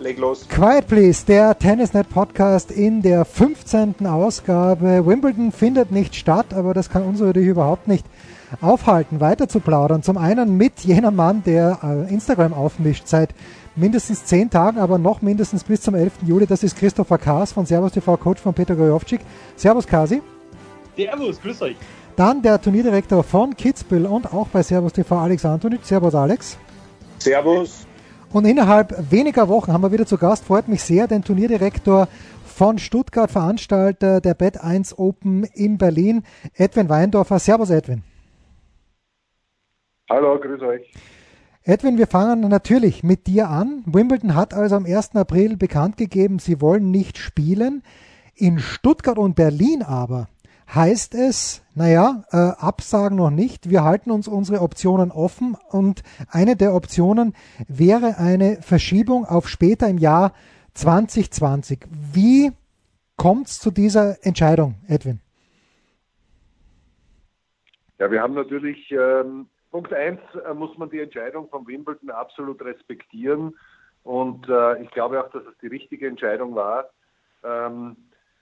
leg los. Quiet Please, der Tennisnet Podcast in der 15. Ausgabe. Wimbledon findet nicht statt, aber das kann uns natürlich überhaupt nicht aufhalten, weiter zu plaudern. Zum einen mit jenem Mann, der äh, Instagram aufmischt seit mindestens zehn Tagen, aber noch mindestens bis zum 11. Juli. Das ist Christopher Kaas von Servus TV, Coach von Peter Gojovcik. Servus Kasi. Servus, grüß euch. Dann der Turnierdirektor von Kitzbühel und auch bei Servus TV, Alex Antonic. Servus Alex. Servus. Und innerhalb weniger Wochen haben wir wieder zu Gast, freut mich sehr, den Turnierdirektor von Stuttgart, Veranstalter der Bet 1 Open in Berlin, Edwin Weindorfer. Servus Edwin. Hallo, grüß euch. Edwin, wir fangen natürlich mit dir an. Wimbledon hat also am 1. April bekannt gegeben, sie wollen nicht spielen. In Stuttgart und Berlin aber heißt es, naja, äh, Absagen noch nicht. Wir halten uns unsere Optionen offen und eine der Optionen wäre eine Verschiebung auf später im Jahr 2020. Wie kommt es zu dieser Entscheidung, Edwin? Ja, wir haben natürlich, ähm, Punkt 1 äh, muss man die Entscheidung von Wimbledon absolut respektieren und äh, ich glaube auch, dass es die richtige Entscheidung war. Ähm,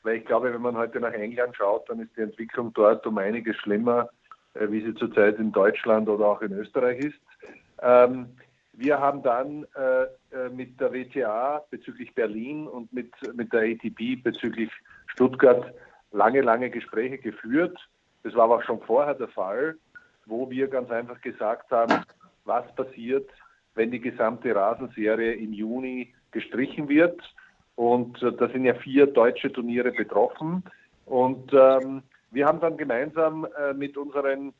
weil ich glaube, wenn man heute nach England schaut, dann ist die Entwicklung dort um einiges schlimmer, äh, wie sie zurzeit in Deutschland oder auch in Österreich ist. Ähm, wir haben dann äh, äh mit der WTA bezüglich Berlin und mit, mit der ATP bezüglich Stuttgart lange, lange Gespräche geführt. Das war aber auch schon vorher der Fall, wo wir ganz einfach gesagt haben, was passiert, wenn die gesamte Rasenserie im Juni gestrichen wird und äh, da sind ja vier deutsche Turniere betroffen. Und ähm, wir haben dann gemeinsam äh, mit unseren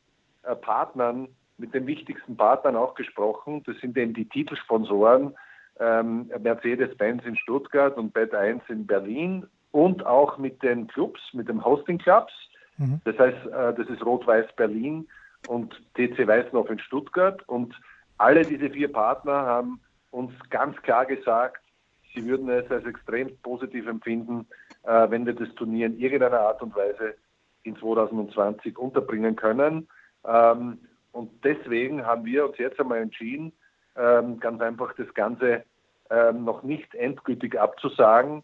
äh, Partnern, mit den wichtigsten Partnern auch gesprochen. Das sind eben die Titelsponsoren ähm, Mercedes-Benz in Stuttgart und Bet 1 in Berlin und auch mit den Clubs, mit den Hosting-Clubs. Mhm. Das heißt, äh, das ist Rot-Weiß Berlin und TC Weißenhof in Stuttgart. Und alle diese vier Partner haben uns ganz klar gesagt, Sie würden es als extrem positiv empfinden, äh, wenn wir das Turnier in irgendeiner Art und Weise in 2020 unterbringen können. Ähm, und deswegen haben wir uns jetzt einmal entschieden, ähm, ganz einfach das Ganze ähm, noch nicht endgültig abzusagen.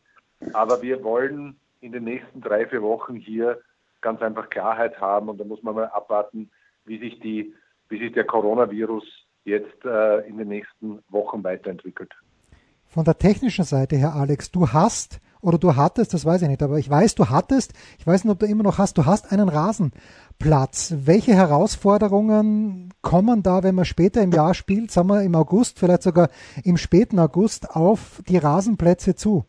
Aber wir wollen in den nächsten drei, vier Wochen hier ganz einfach Klarheit haben. Und da muss man mal abwarten, wie sich, die, wie sich der Coronavirus jetzt äh, in den nächsten Wochen weiterentwickelt. Von der technischen Seite her, Alex, du hast oder du hattest, das weiß ich nicht, aber ich weiß, du hattest, ich weiß nicht, ob du immer noch hast, du hast einen Rasenplatz. Welche Herausforderungen kommen da, wenn man später im Jahr spielt, sagen wir im August, vielleicht sogar im späten August, auf die Rasenplätze zu?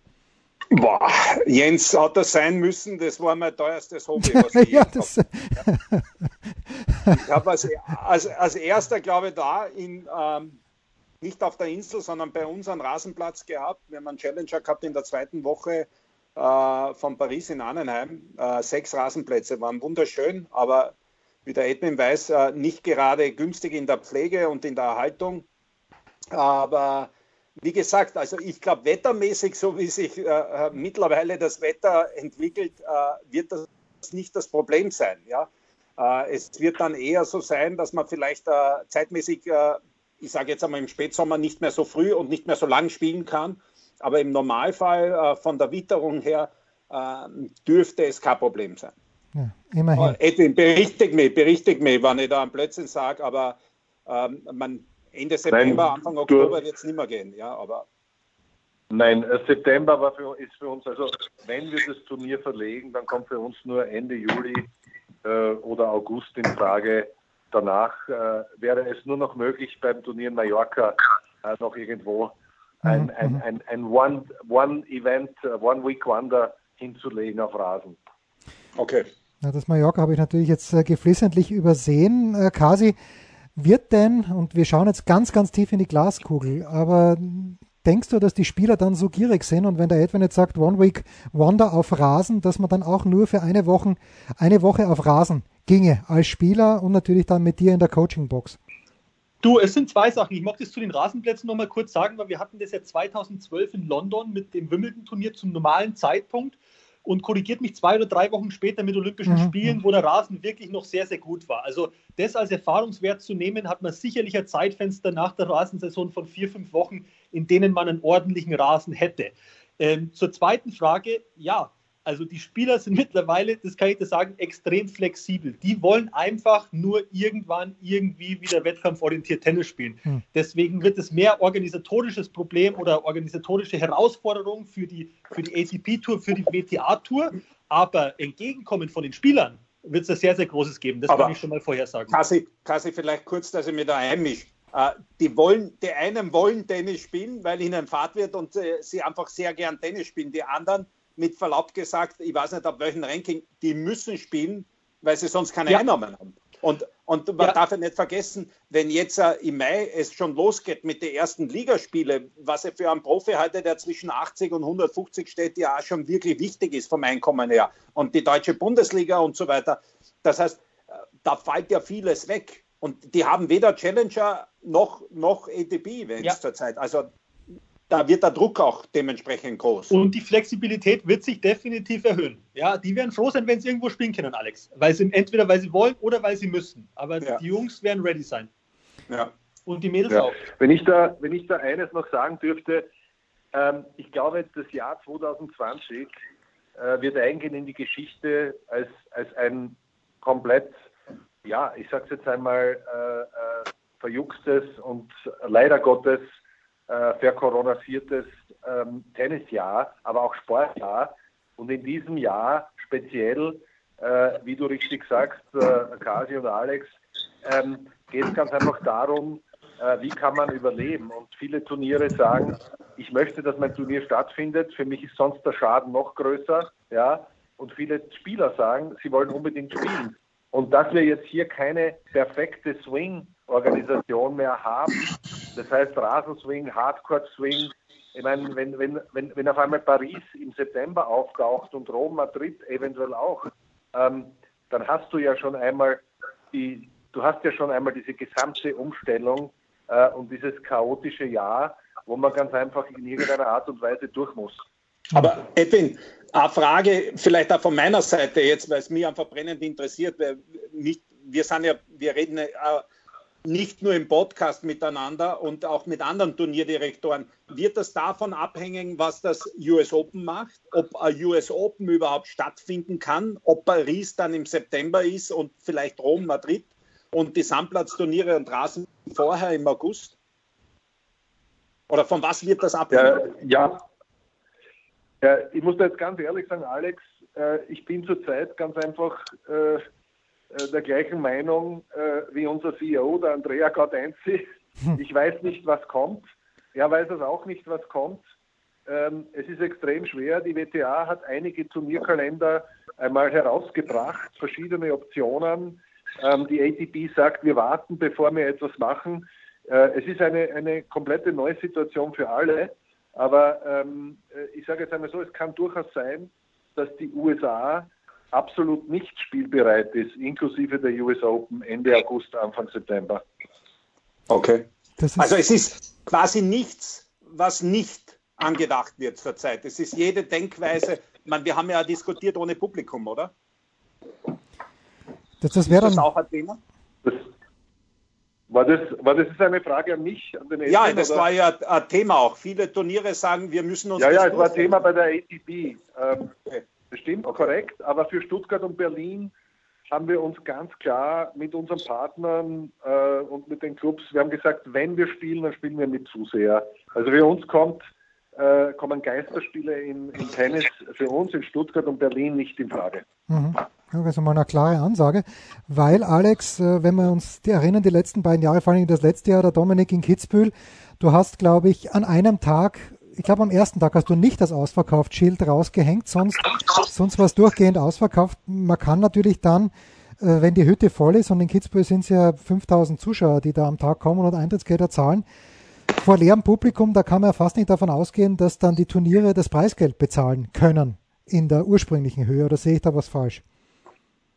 Boah, Jens hat das sein müssen, das war mein teuerstes Hobby, was ich ja, das habe. Ich habe als, als, als erster, glaube ich, da in ähm, nicht auf der Insel, sondern bei uns einen Rasenplatz gehabt. Wir haben einen Challenger gehabt in der zweiten Woche äh, von Paris in Annenheim. Äh, sechs Rasenplätze waren wunderschön, aber wie der Edwin weiß, äh, nicht gerade günstig in der Pflege und in der Erhaltung. Aber wie gesagt, also ich glaube, wettermäßig, so wie sich äh, äh, mittlerweile das Wetter entwickelt, äh, wird das nicht das Problem sein. Ja? es wird dann eher so sein, dass man vielleicht zeitmäßig ich sage jetzt einmal im Spätsommer nicht mehr so früh und nicht mehr so lang spielen kann. Aber im Normalfall äh, von der Witterung her äh, dürfte es kein Problem sein. Ja, immerhin. Edwin, berichtigt mich, berichtigt mich, wenn ich da einen Blödsinn sage, aber ähm, man, Ende September, Nein, Anfang Oktober wird es nicht mehr gehen. Ja, aber Nein, äh, September war für, ist für uns, also wenn wir das Turnier verlegen, dann kommt für uns nur Ende Juli äh, oder August in Frage danach äh, wäre es nur noch möglich, beim Turnier in Mallorca äh, noch irgendwo ein, ein, ein, ein One-Event, One One-Week-Wonder hinzulegen auf Rasen. Okay. Ja, das Mallorca habe ich natürlich jetzt äh, geflissentlich übersehen. Äh, Kasi, wird denn, und wir schauen jetzt ganz, ganz tief in die Glaskugel, aber denkst du, dass die Spieler dann so gierig sind und wenn der Edwin jetzt sagt, One Week Wonder auf Rasen, dass man dann auch nur für eine Woche, eine Woche auf Rasen ginge als Spieler und natürlich dann mit dir in der Coaching-Box? Du, es sind zwei Sachen. Ich möchte es zu den Rasenplätzen nochmal kurz sagen, weil wir hatten das ja 2012 in London mit dem Wimbledon-Turnier zum normalen Zeitpunkt und korrigiert mich zwei oder drei Wochen später mit Olympischen mhm. Spielen, wo der Rasen wirklich noch sehr, sehr gut war. Also das als Erfahrungswert zu nehmen, hat man sicherlich ein Zeitfenster nach der Rasensaison von vier, fünf Wochen, in denen man einen ordentlichen Rasen hätte. Ähm, zur zweiten Frage, ja, also die Spieler sind mittlerweile, das kann ich dir sagen, extrem flexibel. Die wollen einfach nur irgendwann irgendwie wieder wettkampforientiert Tennis spielen. Hm. Deswegen wird es mehr organisatorisches Problem oder organisatorische Herausforderung für die, für die ATP-Tour, für die WTA-Tour. Aber entgegenkommen von den Spielern wird es ein sehr, sehr großes geben. Das Aber kann ich schon mal vorhersagen. Kasi, Kasi vielleicht kurz, dass ich mir da einmische. Äh, die, wollen, die einen wollen Tennis spielen, weil ihnen Fahrt wird und äh, sie einfach sehr gern Tennis spielen. Die anderen mit Verlaub gesagt, ich weiß nicht, ab welchem Ranking, die müssen spielen, weil sie sonst keine ja. Einnahmen haben. Und, und man ja. darf ja nicht vergessen, wenn jetzt uh, im Mai es schon losgeht mit den ersten Ligaspielen, was ja für einen Profi heute, der zwischen 80 und 150 steht, ja auch schon wirklich wichtig ist vom Einkommen her. Und die deutsche Bundesliga und so weiter. Das heißt, äh, da fällt ja vieles weg. Und die haben weder Challenger noch, noch ATP-Events ja. zurzeit. Also da wird der Druck auch dementsprechend groß. Und die Flexibilität wird sich definitiv erhöhen. Ja, die werden froh sein, wenn sie irgendwo spielen können, Alex. Weil sie entweder weil sie wollen oder weil sie müssen. Aber ja. die Jungs werden ready sein. Ja. Und die Mädels ja. auch. Wenn ich da, wenn ich da eines noch sagen dürfte, ähm, ich glaube, das Jahr 2020 äh, wird eingehen in die Geschichte als, als ein komplett, ja, ich sage es jetzt einmal, äh, äh, verjuckstes und leider Gottes äh, verkoronasiertes ähm, Tennisjahr, aber auch Sportjahr. Und in diesem Jahr speziell, äh, wie du richtig sagst, äh, Kasi und Alex, ähm, geht es ganz einfach darum, äh, wie kann man überleben. Und viele Turniere sagen, ich möchte, dass mein Turnier stattfindet. Für mich ist sonst der Schaden noch größer. Ja? Und viele Spieler sagen, sie wollen unbedingt spielen. Und dass wir jetzt hier keine perfekte Swing-Organisation mehr haben, das heißt Rasenswing, Hardcore-Swing, ich meine, wenn, wenn, wenn, wenn auf einmal Paris im September auftaucht und Rom, Madrid eventuell auch, ähm, dann hast du ja schon einmal die, du hast ja schon einmal diese gesamte Umstellung äh, und dieses chaotische Jahr, wo man ganz einfach in irgendeiner Art und Weise durch muss. Aber Edwin, eine Frage vielleicht auch von meiner Seite jetzt, weil es mich einfach brennend interessiert, weil nicht, wir sind ja, wir reden nicht nur im Podcast miteinander und auch mit anderen Turnierdirektoren. Wird das davon abhängen, was das US Open macht? Ob ein US Open überhaupt stattfinden kann? Ob Paris dann im September ist und vielleicht Rom, Madrid und die Sandplatzturniere und Rasen vorher im August? Oder von was wird das abhängen? Ja, ja. Ja, ich muss da jetzt ganz ehrlich sagen, Alex, äh, ich bin zurzeit ganz einfach äh, äh der gleichen Meinung äh, wie unser CEO, der Andrea Gaudenzi. Hm. Ich weiß nicht, was kommt. Er weiß es auch nicht, was kommt. Ähm, es ist extrem schwer. Die WTA hat einige Turnierkalender einmal herausgebracht, verschiedene Optionen. Ähm, die ATP sagt, wir warten, bevor wir etwas machen. Äh, es ist eine, eine komplette neue Situation für alle. Aber ähm, äh, ich sage jetzt einmal so, es kann durchaus sein, dass die USA absolut nicht spielbereit ist, inklusive der US Open Ende August, Anfang September. Okay. also es ist quasi nichts, was nicht angedacht wird zurzeit. Es ist jede Denkweise, man, wir haben ja diskutiert ohne Publikum, oder? Das, das wäre das auch ein Thema? Das, war das, war das eine Frage an mich? An den Eltern, ja, das oder? war ja ein Thema auch. Viele Turniere sagen, wir müssen uns. Ja, ja, es war Thema bei der ATP. Ähm, okay. Bestimmt okay. korrekt, aber für Stuttgart und Berlin haben wir uns ganz klar mit unseren Partnern äh, und mit den Clubs, wir haben gesagt, wenn wir spielen, dann spielen wir mit Zuseher. Also für uns kommt, äh, kommen Geisterspiele im, im Tennis für uns in Stuttgart und Berlin nicht in Frage. Mhm. Also mal eine klare Ansage, weil Alex, äh, wenn wir uns die erinnern, die letzten beiden Jahre, vor allem das letzte Jahr, der Dominik in Kitzbühel, du hast, glaube ich, an einem Tag, ich glaube am ersten Tag hast du nicht das Ausverkauft-Schild rausgehängt, sonst, sonst war es durchgehend ausverkauft. Man kann natürlich dann, äh, wenn die Hütte voll ist und in Kitzbühel sind es ja 5000 Zuschauer, die da am Tag kommen und Eintrittsgelder zahlen, vor leerem Publikum, da kann man ja fast nicht davon ausgehen, dass dann die Turniere das Preisgeld bezahlen können in der ursprünglichen Höhe. Oder sehe ich da was falsch?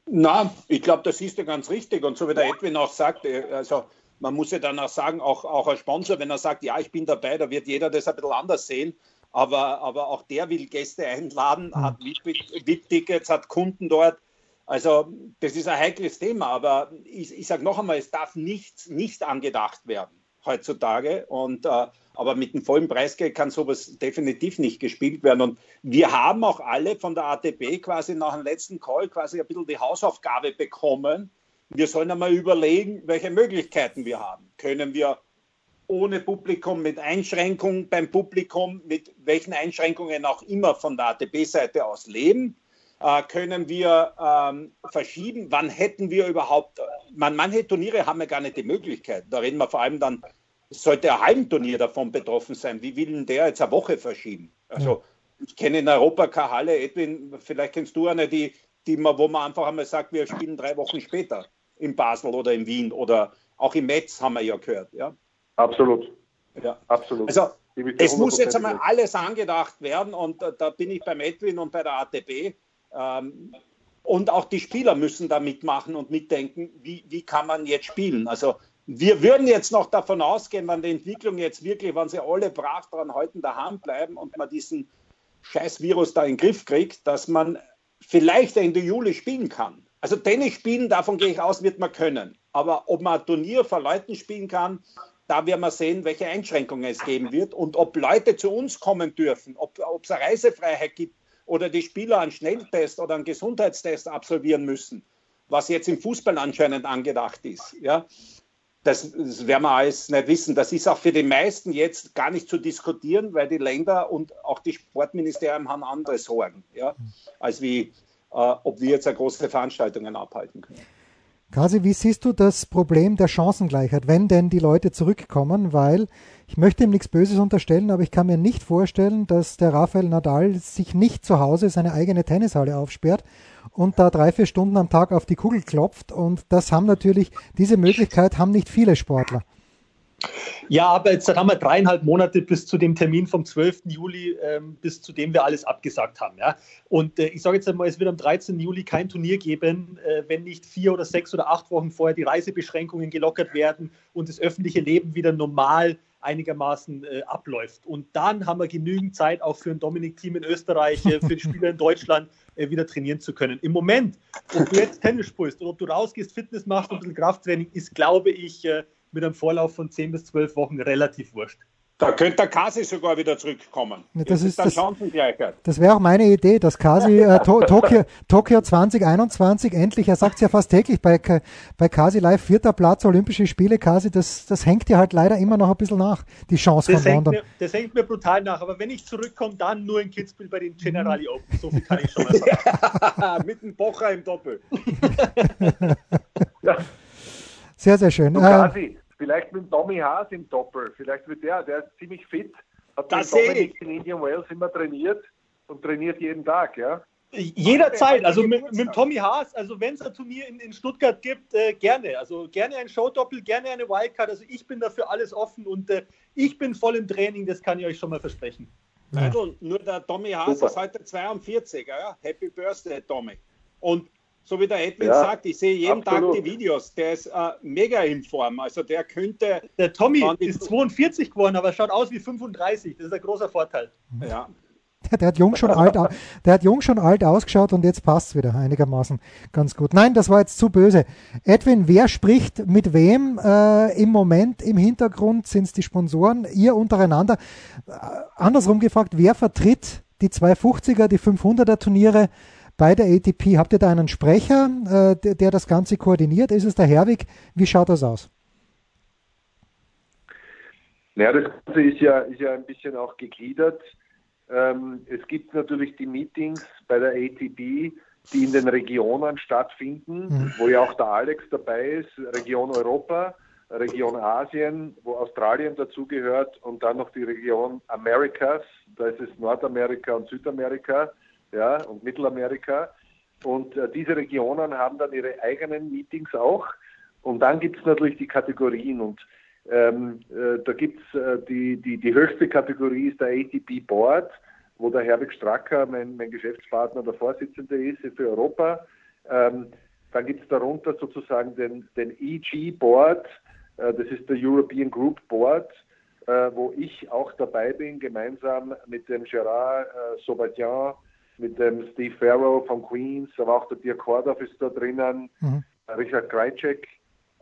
Na, ich glaube, das ist ja ganz richtig. Und so wie der Edwin auch sagt, also man muss ja dann auch sagen, auch, auch als Sponsor, wenn er sagt, ja, ich bin dabei, da wird jeder das ein bisschen anders sehen. Aber, aber auch der will Gäste einladen, mhm. hat VIP-Tickets, hat Kunden dort. Also das ist ein heikles Thema, aber ich, ich sage noch einmal, es darf nichts nicht angedacht werden heutzutage. Und, äh, aber mit dem vollen Preisgeld kann sowas definitiv nicht gespielt werden. Und wir haben auch alle von der ATP quasi nach dem letzten Call quasi ein bisschen die Hausaufgabe bekommen. Wir sollen einmal überlegen, welche Möglichkeiten wir haben. Können wir ohne Publikum, mit Einschränkungen beim Publikum, mit welchen Einschränkungen auch immer von der ATP-Seite aus leben? Äh, können wir ähm, verschieben? Wann hätten wir überhaupt, man, manche Turniere haben ja gar nicht die Möglichkeit. Da reden wir vor allem dann, sollte ein Heimturnier davon betroffen sein. Wie will denn der jetzt eine Woche verschieben? Also, ich kenne in Europa keine Halle, Edwin, vielleicht kennst du eine, die, die man, wo man einfach einmal sagt, wir spielen drei Wochen später in Basel oder in Wien oder auch im Metz haben wir ja gehört. Ja? Absolut. Ja. Absolut. Also, es muss jetzt einmal alles angedacht werden und da, da bin ich beim Edwin und bei der ATP ähm, und auch die Spieler müssen da mitmachen und mitdenken, wie, wie kann man jetzt spielen. Also wir würden jetzt noch davon ausgehen, wenn die Entwicklung jetzt wirklich, wenn sie alle brav daran halten, daheim bleiben und man diesen scheiß Virus da in den Griff kriegt, dass man vielleicht Ende Juli spielen kann. Also Tennis spielen, davon gehe ich aus, wird man können. Aber ob man ein Turnier vor Leuten spielen kann, da werden wir sehen, welche Einschränkungen es geben wird und ob Leute zu uns kommen dürfen, ob es eine Reisefreiheit gibt oder die Spieler einen Schnelltest oder einen Gesundheitstest absolvieren müssen, was jetzt im Fußball anscheinend angedacht ist. Ja, das, das werden wir alles nicht wissen. Das ist auch für die meisten jetzt gar nicht zu diskutieren, weil die Länder und auch die Sportministerien haben andere Sorgen, ja, als wie, äh, ob wir jetzt große Veranstaltungen abhalten können. Kasi, wie siehst du das Problem der Chancengleichheit, wenn denn die Leute zurückkommen? Weil ich möchte ihm nichts Böses unterstellen, aber ich kann mir nicht vorstellen, dass der Rafael Nadal sich nicht zu Hause seine eigene Tennishalle aufsperrt und da drei, vier Stunden am Tag auf die Kugel klopft. Und das haben natürlich, diese Möglichkeit haben nicht viele Sportler. Ja, aber jetzt haben wir dreieinhalb Monate bis zu dem Termin vom 12. Juli, ähm, bis zu dem wir alles abgesagt haben. Ja? Und äh, ich sage jetzt einmal, es wird am 13. Juli kein Turnier geben, äh, wenn nicht vier oder sechs oder acht Wochen vorher die Reisebeschränkungen gelockert werden und das öffentliche Leben wieder normal einigermaßen äh, abläuft. Und dann haben wir genügend Zeit auch für ein Dominik-Team in Österreich, äh, für die Spieler in Deutschland äh, wieder trainieren zu können. Im Moment, ob du jetzt Tennis spielst oder ob du rausgehst, Fitness machst und ein bisschen Krafttraining, ist, glaube ich, äh, mit einem Vorlauf von 10 bis 12 Wochen relativ wurscht. Da könnte der Kasi sogar wieder zurückkommen. Ja, das, ist, das, das wäre auch meine Idee, dass Kasi äh, to, Tokio, Tokio 2021 endlich, er sagt es ja fast täglich bei, bei Kasi Live, vierter Platz, Olympische Spiele, Kasi, das, das hängt dir halt leider immer noch ein bisschen nach, die Chance das von London. Mir, das hängt mir brutal nach, aber wenn ich zurückkomme, dann nur in Kitzbühel bei den Generali Open. So viel kann ich schon mal sagen. Mit dem Bocher im Doppel. ja. Sehr, sehr schön. Du, Kasi, Vielleicht mit Tommy Haas im Doppel. Vielleicht wird der, der ist ziemlich fit. Hat das mit Dominik in Indian Wales immer trainiert und trainiert jeden Tag, ja. Jederzeit, also mit, mit Tommy Haas, also wenn es ein Turnier in, in Stuttgart gibt, äh, gerne. Also gerne ein Showdoppel, gerne eine Wildcard. Also ich bin dafür alles offen und äh, ich bin voll im Training, das kann ich euch schon mal versprechen. Ja. Also, nur der Tommy Haas Super. ist heute 42, ja? Happy Birthday, Tommy. Und so wie der Edwin ja, sagt, ich sehe jeden absolut. Tag die Videos. Der ist äh, mega in Form. Also der könnte. Der Tommy ist 42 geworden, aber schaut aus wie 35. Das ist ein großer Vorteil. Ja. Der, der, hat jung schon alt, der hat jung schon alt ausgeschaut und jetzt passt es wieder einigermaßen ganz gut. Nein, das war jetzt zu böse. Edwin, wer spricht mit wem äh, im Moment im Hintergrund? Sind es die Sponsoren? Ihr untereinander? Äh, andersrum gefragt, wer vertritt die 250er, die 500er Turniere? Bei der ATP. Habt ihr da einen Sprecher, äh, der, der, das Ganze koordiniert? Ist es der Herwig? Wie schaut das aus? Naja, das Ganze ist ja, ist ja ein bisschen auch gegliedert. Ähm, es gibt natürlich die Meetings bei der ATP, die in den Regionen stattfinden, mhm. wo ja auch der Alex dabei ist, Region Europa, Region Asien, wo Australien dazugehört und dann noch die Region Americas, da ist es Nordamerika und Südamerika ja, und Mittelamerika. Und äh, diese Regionen haben dann ihre eigenen Meetings auch. Und dann gibt es natürlich die Kategorien und ähm, äh, da gibt es äh, die, die, die höchste Kategorie ist der ATP Board, wo der Herbig Stracker, mein, mein Geschäftspartner, der Vorsitzende ist für Europa. Ähm, dann gibt es darunter sozusagen den, den EG Board, äh, das ist der European Group Board, äh, wo ich auch dabei bin, gemeinsam mit dem Gerard äh, Sobatian, mit dem Steve Farrow von Queens, aber auch der Dirk Kordoff ist da drinnen, mhm. Richard Krajcek.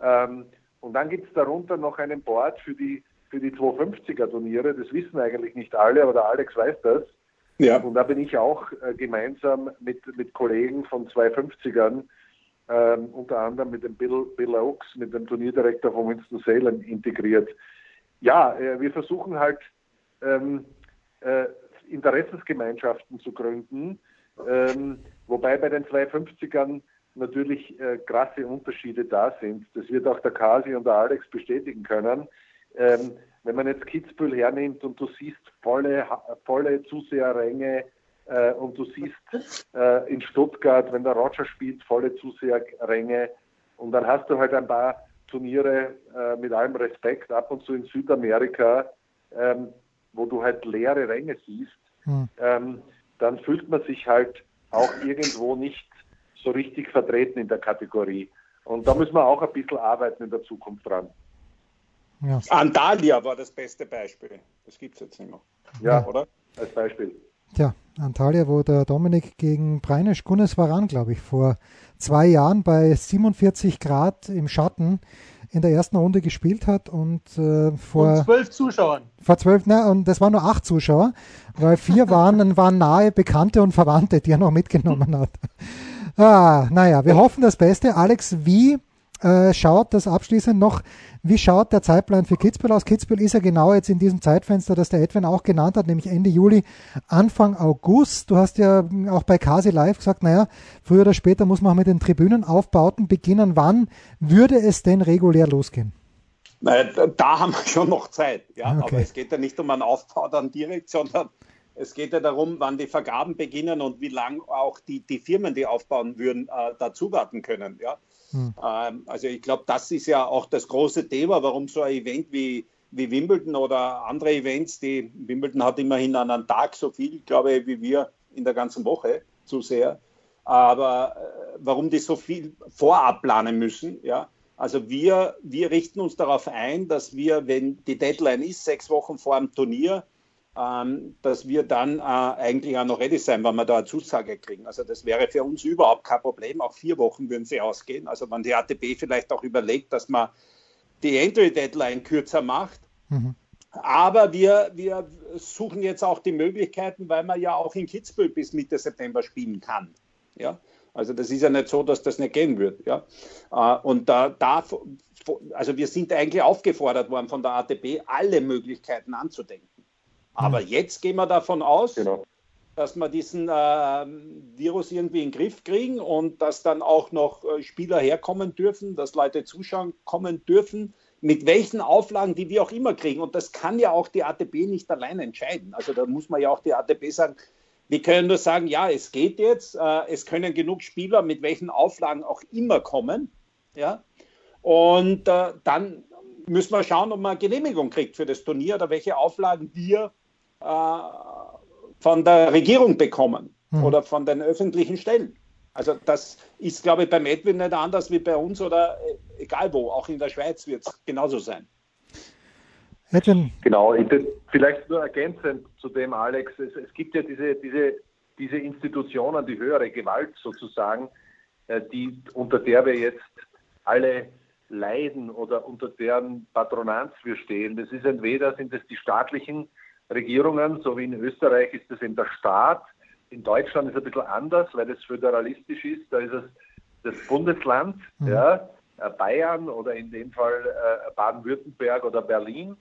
Ähm, und dann gibt es darunter noch einen Board für die, für die 250er Turniere. Das wissen eigentlich nicht alle, aber der Alex weiß das. Ja. Und da bin ich auch äh, gemeinsam mit, mit Kollegen von 250ern, ähm, unter anderem mit dem Bill, Bill Oaks, mit dem Turnierdirektor von Winston-Salem integriert. Ja, äh, wir versuchen halt ähm, äh, Interessensgemeinschaften zu gründen, ähm, wobei bei den 250ern natürlich äh, krasse Unterschiede da sind. Das wird auch der Kasi und der Alex bestätigen können. Ähm, wenn man jetzt Kitzbühel hernimmt und du siehst volle, volle Zuseherränge äh, und du siehst äh, in Stuttgart, wenn der Roger spielt, volle Zuseherränge und dann hast du halt ein paar Turniere äh, mit allem Respekt ab und zu in Südamerika, ähm, wo du halt leere Ränge siehst, hm. ähm, dann fühlt man sich halt auch irgendwo nicht so richtig vertreten in der Kategorie. Und da müssen wir auch ein bisschen arbeiten in der Zukunft dran. Ja. Antalya war das beste Beispiel. Das gibt es jetzt nicht mehr. Ja, oder? Als Beispiel. Ja, Antalya, wo der Dominik gegen Breinisch Gunnes Varan, glaube ich, vor zwei Jahren bei 47 Grad im Schatten in der ersten Runde gespielt hat und äh, vor und zwölf Zuschauern. Vor zwölf, ne, und das waren nur acht Zuschauer, weil vier waren, waren nahe Bekannte und Verwandte, die er noch mitgenommen hat. Ah, naja, wir hoffen das Beste. Alex, wie äh, schaut das abschließend noch, wie schaut der Zeitplan für Kitzbühel aus? Kitzbühel ist ja genau jetzt in diesem Zeitfenster, das der Edwin auch genannt hat, nämlich Ende Juli, Anfang August. Du hast ja auch bei Kasi Live gesagt, naja, früher oder später muss man auch mit den Tribünenaufbauten beginnen. Wann würde es denn regulär losgehen? Naja, da haben wir schon noch Zeit. Ja? Okay. Aber es geht ja nicht um einen Aufbau dann direkt, sondern es geht ja darum, wann die Vergaben beginnen und wie lange auch die, die Firmen, die aufbauen würden, äh, dazu warten können. Ja? Hm. Ähm, also ich glaube, das ist ja auch das große Thema, warum so ein Event wie, wie Wimbledon oder andere Events, die Wimbledon hat immerhin an einem Tag so viel, glaube ich, wie wir in der ganzen Woche zu sehr. Aber äh, warum die so viel vorab planen müssen, ja. Also wir, wir richten uns darauf ein, dass wir, wenn die Deadline ist, sechs Wochen vor dem Turnier, ähm, dass wir dann äh, eigentlich auch noch ready sein, wenn wir da eine Zusage kriegen. Also das wäre für uns überhaupt kein Problem. Auch vier Wochen würden sie ausgehen. Also wenn die ATP vielleicht auch überlegt, dass man die Entry-Deadline kürzer macht. Mhm. Aber wir, wir suchen jetzt auch die Möglichkeiten, weil man ja auch in Kitzbühel bis Mitte September spielen kann. Ja? Also das ist ja nicht so, dass das nicht gehen wird. Ja? Äh, und da, da, also wir sind eigentlich aufgefordert worden von der ATP, alle Möglichkeiten anzudenken. Aber mhm. jetzt gehen wir davon aus, genau. dass wir diesen äh, Virus irgendwie in den Griff kriegen und dass dann auch noch äh, Spieler herkommen dürfen, dass Leute zuschauen kommen dürfen, mit welchen Auflagen, die wir auch immer kriegen. Und das kann ja auch die ATP nicht allein entscheiden. Also da muss man ja auch die ATP sagen, wir können nur sagen, ja, es geht jetzt, äh, es können genug Spieler mit welchen Auflagen auch immer kommen. Ja? Und äh, dann müssen wir schauen, ob man eine Genehmigung kriegt für das Turnier oder welche Auflagen wir von der Regierung bekommen hm. oder von den öffentlichen Stellen. Also das ist, glaube ich, beim Edwin nicht anders wie bei uns oder äh, egal wo, auch in der Schweiz wird es genauso sein. Edwin. Genau, vielleicht nur ergänzend zu dem, Alex, es, es gibt ja diese, diese, diese Institutionen, die höhere Gewalt sozusagen, äh, die, unter der wir jetzt alle leiden oder unter deren Patronanz wir stehen. Das ist entweder sind es die staatlichen Regierungen, so wie in Österreich ist es in der Staat. In Deutschland ist es ein bisschen anders, weil es föderalistisch ist. Da ist es das Bundesland, mhm. ja, äh, Bayern oder in dem Fall äh, Baden-Württemberg oder Berlin.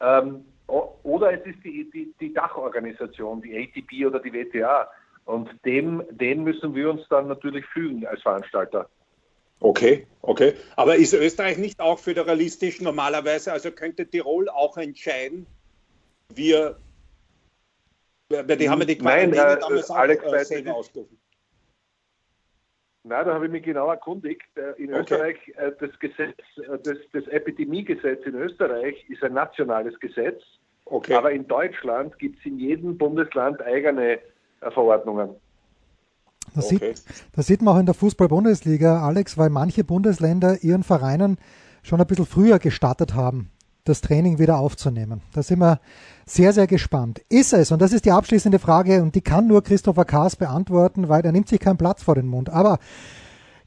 Ähm, oder es ist die, die, die, Dachorganisation, die ATP oder die WTA. Und dem, den müssen wir uns dann natürlich fügen als Veranstalter. Okay, okay. Aber ist Österreich nicht auch föderalistisch normalerweise? Also könnte Tirol auch entscheiden, wir, die haben ja die Quarantäne Nein, äh, damals Alex auch äh, selber ausgerufen. Nein, da habe ich mich genau erkundigt. Äh, in okay. Österreich, äh, das Gesetz, das, das Epidemiegesetz in Österreich ist ein nationales Gesetz. Okay. Aber in Deutschland gibt es in jedem Bundesland eigene Verordnungen. Das, okay. sieht, das sieht man auch in der Fußball-Bundesliga, Alex, weil manche Bundesländer ihren Vereinen schon ein bisschen früher gestartet haben, das Training wieder aufzunehmen. Da sind wir sehr, sehr gespannt. Ist es, und das ist die abschließende Frage, und die kann nur Christopher Kaas beantworten, weil er nimmt sich keinen Platz vor den Mund. Aber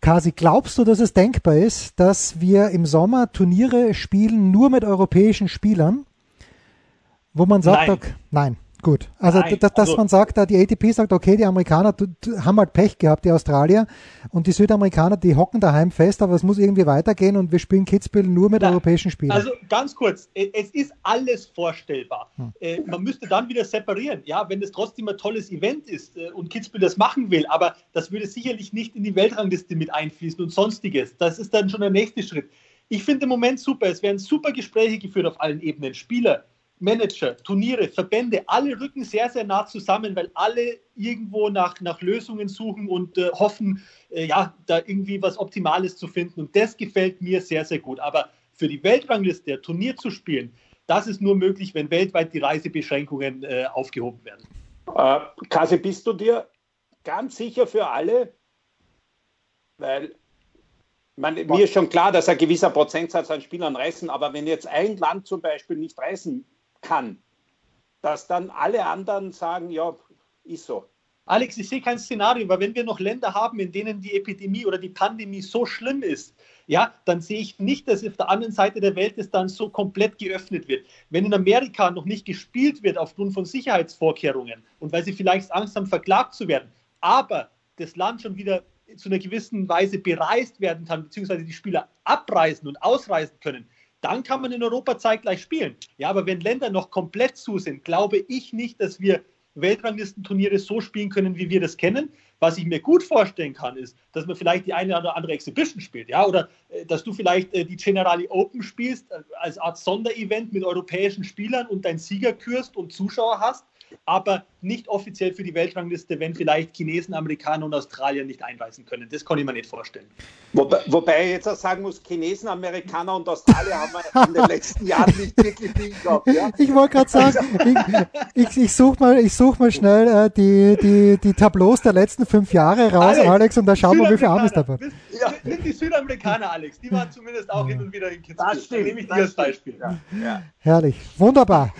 Kasi, glaubst du, dass es denkbar ist, dass wir im Sommer Turniere spielen nur mit europäischen Spielern, wo man sagt, nein. Nein. Gut, also Nein, dass, also, man sagt, die ATP sagt, okay, die Amerikaner haben halt Pech gehabt, die Australier und die Südamerikaner, die hocken daheim fest, aber es muss irgendwie weitergehen und wir spielen Kitzbühel nur mit na, europäischen Spielern. Also ganz kurz, es ist alles vorstellbar. Hm. Äh, man müsste dann wieder separieren, ja, wenn es trotzdem ein tolles Event ist äh, und Kitzbühel das machen will, aber das würde sicherlich nicht in die Weltrangliste mit einfließen und sonstiges. Das ist dann schon der nächste Schritt. Ich finde im Moment super, es werden super Gespräche geführt auf allen Ebenen. Spieler, Manager, Turniere, Verbände, alle rücken sehr, sehr nah zusammen, weil alle irgendwo nach, nach Lösungen suchen und äh, hoffen, äh, ja, da irgendwie was Optimales zu finden. Und das gefällt mir sehr, sehr gut. Aber für die Weltrangliste, Turnier zu spielen, das ist nur möglich, wenn weltweit die Reisebeschränkungen äh, aufgehoben werden. Äh, Kasi, bist du dir ganz sicher für alle? Weil man, mir ist schon klar, dass ein gewisser Prozentsatz an Spielern reisen, aber wenn jetzt ein Land zum Beispiel nicht reisen kann, dass dann alle anderen sagen, ja, ist so. Alex, ich sehe kein Szenario, weil wenn wir noch Länder haben, in denen die Epidemie oder die Pandemie so schlimm ist, ja, dann sehe ich nicht, dass auf der anderen Seite der Welt es dann so komplett geöffnet wird. Wenn in Amerika noch nicht gespielt wird aufgrund von Sicherheitsvorkehrungen und weil sie vielleicht Angst haben, verklagt zu werden, aber das Land schon wieder zu einer gewissen Weise bereist werden kann, beziehungsweise die Spieler abreisen und ausreisen können, dann kann man in Europa zeitgleich spielen. Ja, aber wenn Länder noch komplett zu sind, glaube ich nicht, dass wir Weltranglistenturniere so spielen können, wie wir das kennen. Was ich mir gut vorstellen kann, ist, dass man vielleicht die eine oder andere Exhibition spielt, ja, oder äh, dass du vielleicht äh, die Generali Open spielst äh, als Art Sonderevent mit europäischen Spielern und deinen Sieger kürst und Zuschauer hast aber nicht offiziell für die Weltrangliste, wenn vielleicht Chinesen, Amerikaner und Australier nicht einweisen können. Das kann ich mir nicht vorstellen. Wobei, wobei ich jetzt auch sagen muss, Chinesen, Amerikaner und Australier haben wir in den letzten Jahren nicht wirklich viel gehabt. Ja? Ich wollte gerade sagen, ich, ich, ich suche mal, such mal schnell äh, die, die, die Tableaus der letzten fünf Jahre raus, Alex, Alex und da schauen wir, wie viele Amis dabei ja. Nimm die Südamerikaner, Alex. Die waren zumindest auch hin und wieder in Kitzbühel. Das stimmt. Nehme ich dir als Beispiel. Ja. Ja. Herrlich. Wunderbar.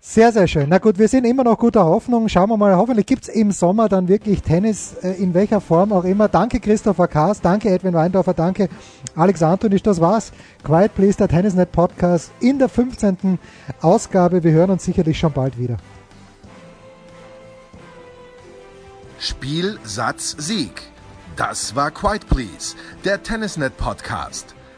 Sehr, sehr schön. Na gut, wir sind immer noch guter Hoffnung. Schauen wir mal. Hoffentlich gibt es im Sommer dann wirklich Tennis, äh, in welcher Form auch immer. Danke Christopher Kaas. Danke Edwin Weindorfer. Danke Alex Antonisch. Das war's. Quiet Please, der Tennisnet Podcast in der 15. Ausgabe. Wir hören uns sicherlich schon bald wieder. Spiel, Satz, Sieg. Das war Quiet Please, der Tennisnet Podcast.